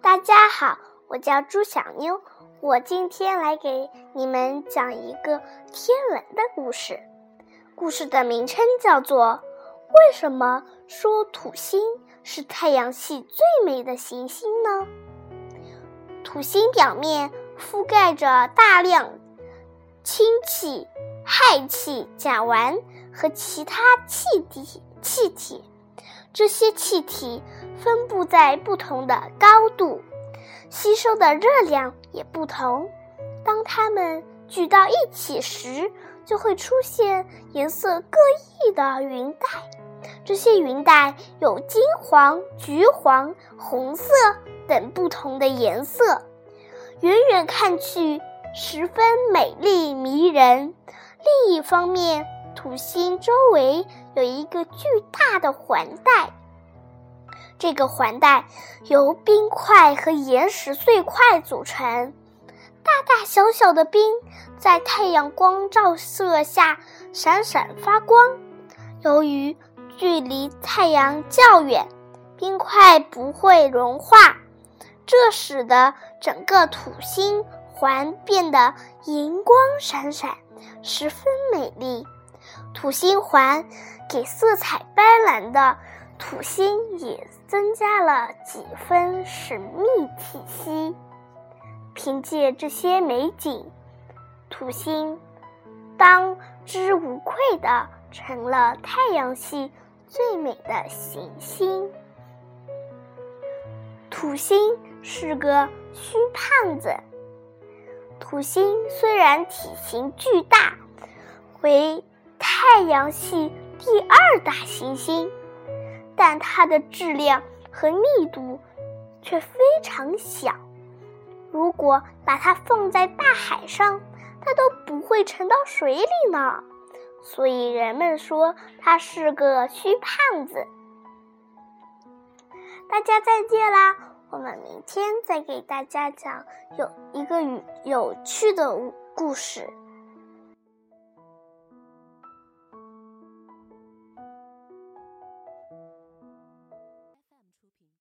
大家好，我叫朱小妞，我今天来给你们讲一个天文的故事。故事的名称叫做《为什么说土星是太阳系最美的行星呢？》土星表面覆盖着大量氢气、氦气、甲烷和其他气体，气体。这些气体分布在不同的高度，吸收的热量也不同。当它们聚到一起时，就会出现颜色各异的云带。这些云带有金黄、橘黄、红色等不同的颜色，远远看去十分美丽迷人。另一方面，土星周围有一个巨大的环带，这个环带由冰块和岩石碎块组成，大大小小的冰在太阳光照射下闪闪发光。由于距离太阳较远，冰块不会融化，这使得整个土星环变得银光闪闪，十分美丽。土星环给色彩斑斓的土星也增加了几分神秘气息。凭借这些美景，土星当之无愧的成了太阳系最美的行星。土星是个虚胖子。土星虽然体型巨大，为太阳系第二大行星，但它的质量和密度却非常小。如果把它放在大海上，它都不会沉到水里呢。所以人们说它是个虚胖子。大家再见啦！我们明天再给大家讲有一个有有趣的故事。